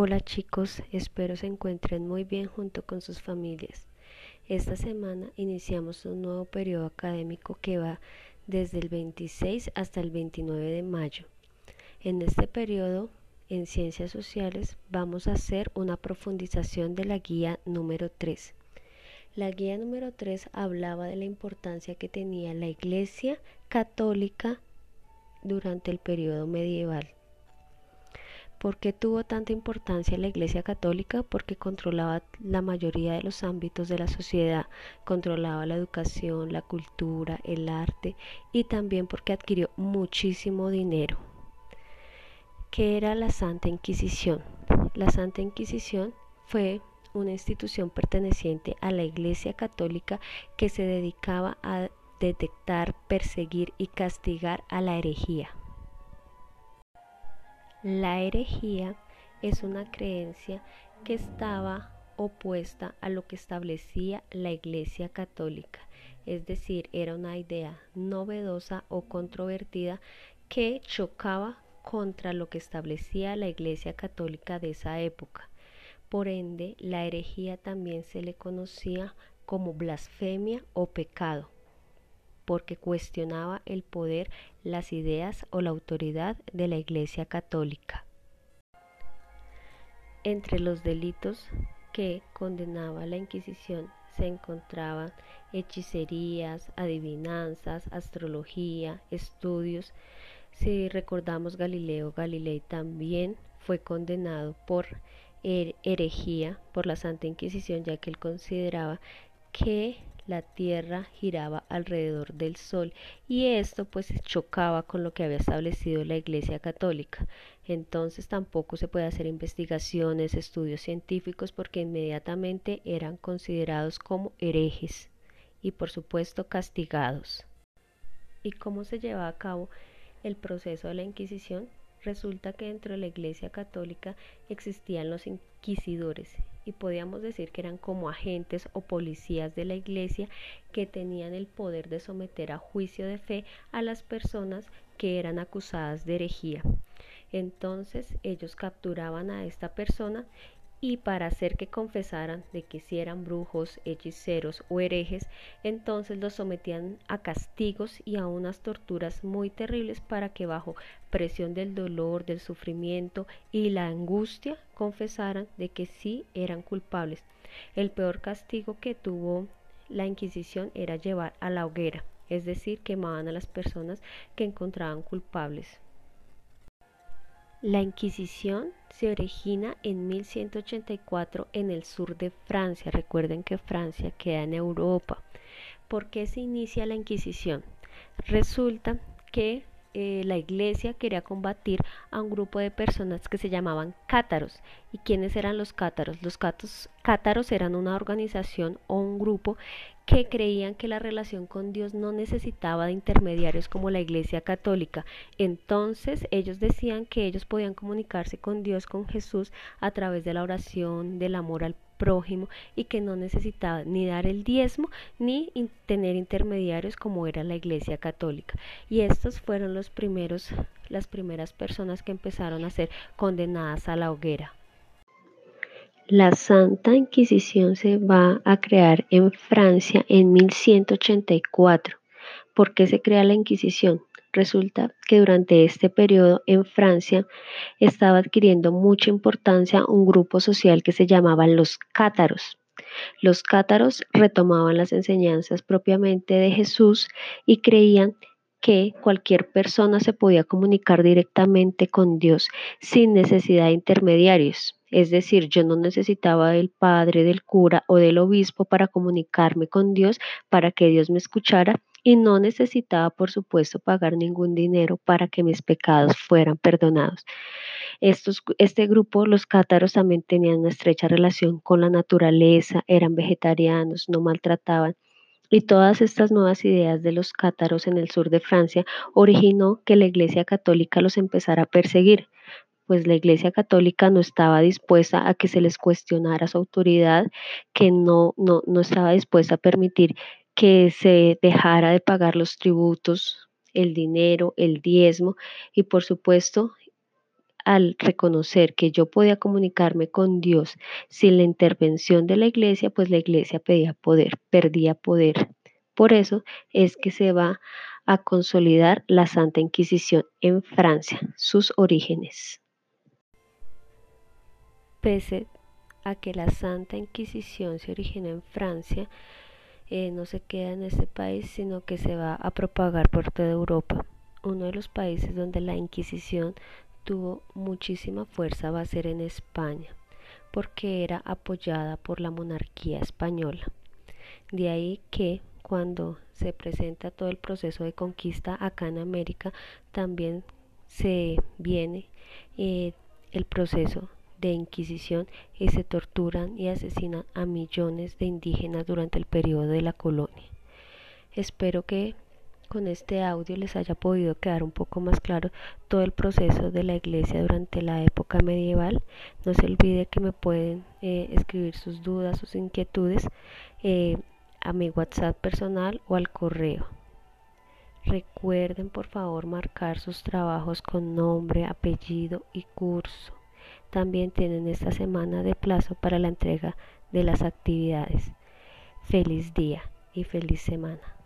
Hola chicos, espero se encuentren muy bien junto con sus familias. Esta semana iniciamos un nuevo periodo académico que va desde el 26 hasta el 29 de mayo. En este periodo, en Ciencias Sociales, vamos a hacer una profundización de la guía número 3. La guía número 3 hablaba de la importancia que tenía la Iglesia católica durante el periodo medieval. ¿Por qué tuvo tanta importancia la Iglesia Católica? Porque controlaba la mayoría de los ámbitos de la sociedad, controlaba la educación, la cultura, el arte y también porque adquirió muchísimo dinero. ¿Qué era la Santa Inquisición? La Santa Inquisición fue una institución perteneciente a la Iglesia Católica que se dedicaba a detectar, perseguir y castigar a la herejía. La herejía es una creencia que estaba opuesta a lo que establecía la Iglesia Católica, es decir, era una idea novedosa o controvertida que chocaba contra lo que establecía la Iglesia Católica de esa época. Por ende, la herejía también se le conocía como blasfemia o pecado porque cuestionaba el poder, las ideas o la autoridad de la Iglesia Católica. Entre los delitos que condenaba la Inquisición se encontraban hechicerías, adivinanzas, astrología, estudios. Si recordamos Galileo Galilei también fue condenado por herejía por la Santa Inquisición ya que él consideraba que la Tierra giraba alrededor del Sol y esto pues chocaba con lo que había establecido la Iglesia Católica. Entonces tampoco se puede hacer investigaciones, estudios científicos porque inmediatamente eran considerados como herejes y por supuesto castigados. ¿Y cómo se lleva a cabo el proceso de la Inquisición? Resulta que dentro de la Iglesia Católica existían los inquisidores y podíamos decir que eran como agentes o policías de la Iglesia que tenían el poder de someter a juicio de fe a las personas que eran acusadas de herejía. Entonces ellos capturaban a esta persona y para hacer que confesaran de que si eran brujos, hechiceros o herejes, entonces los sometían a castigos y a unas torturas muy terribles para que bajo presión del dolor, del sufrimiento y la angustia confesaran de que sí eran culpables. El peor castigo que tuvo la Inquisición era llevar a la hoguera, es decir, quemaban a las personas que encontraban culpables. La Inquisición se origina en 1184 en el sur de Francia. Recuerden que Francia queda en Europa. ¿Por qué se inicia la Inquisición? Resulta que eh, la iglesia quería combatir a un grupo de personas que se llamaban cátaros. ¿Y quiénes eran los cátaros? Los cátaros eran una organización o un grupo que creían que la relación con Dios no necesitaba de intermediarios como la Iglesia Católica. Entonces ellos decían que ellos podían comunicarse con Dios, con Jesús, a través de la oración, del amor al prójimo y que no necesitaba ni dar el diezmo ni tener intermediarios como era la Iglesia Católica. Y estos fueron los primeros, las primeras personas que empezaron a ser condenadas a la hoguera. La Santa Inquisición se va a crear en Francia en 1184. ¿Por qué se crea la Inquisición? Resulta que durante este periodo en Francia estaba adquiriendo mucha importancia un grupo social que se llamaban los cátaros. Los cátaros retomaban las enseñanzas propiamente de Jesús y creían que cualquier persona se podía comunicar directamente con Dios sin necesidad de intermediarios. Es decir, yo no necesitaba del padre, del cura o del obispo para comunicarme con Dios, para que Dios me escuchara y no necesitaba, por supuesto, pagar ningún dinero para que mis pecados fueran perdonados. Este grupo, los cátaros, también tenían una estrecha relación con la naturaleza, eran vegetarianos, no maltrataban y todas estas nuevas ideas de los cátaros en el sur de Francia originó que la Iglesia Católica los empezara a perseguir, pues la Iglesia Católica no estaba dispuesta a que se les cuestionara su autoridad, que no, no, no estaba dispuesta a permitir que se dejara de pagar los tributos, el dinero, el diezmo y por supuesto al reconocer que yo podía comunicarme con Dios sin la intervención de la iglesia, pues la iglesia pedía poder, perdía poder. Por eso es que se va a consolidar la Santa Inquisición en Francia, sus orígenes. Pese a que la Santa Inquisición se originó en Francia, eh, no se queda en este país, sino que se va a propagar por toda Europa. Uno de los países donde la Inquisición tuvo muchísima fuerza va a ser en España, porque era apoyada por la monarquía española. De ahí que cuando se presenta todo el proceso de conquista acá en América, también se viene eh, el proceso de Inquisición y se torturan y asesinan a millones de indígenas durante el periodo de la colonia. Espero que con este audio les haya podido quedar un poco más claro todo el proceso de la iglesia durante la época medieval. No se olvide que me pueden eh, escribir sus dudas, sus inquietudes eh, a mi WhatsApp personal o al correo. Recuerden por favor marcar sus trabajos con nombre, apellido y curso. También tienen esta semana de plazo para la entrega de las actividades. Feliz día y feliz semana.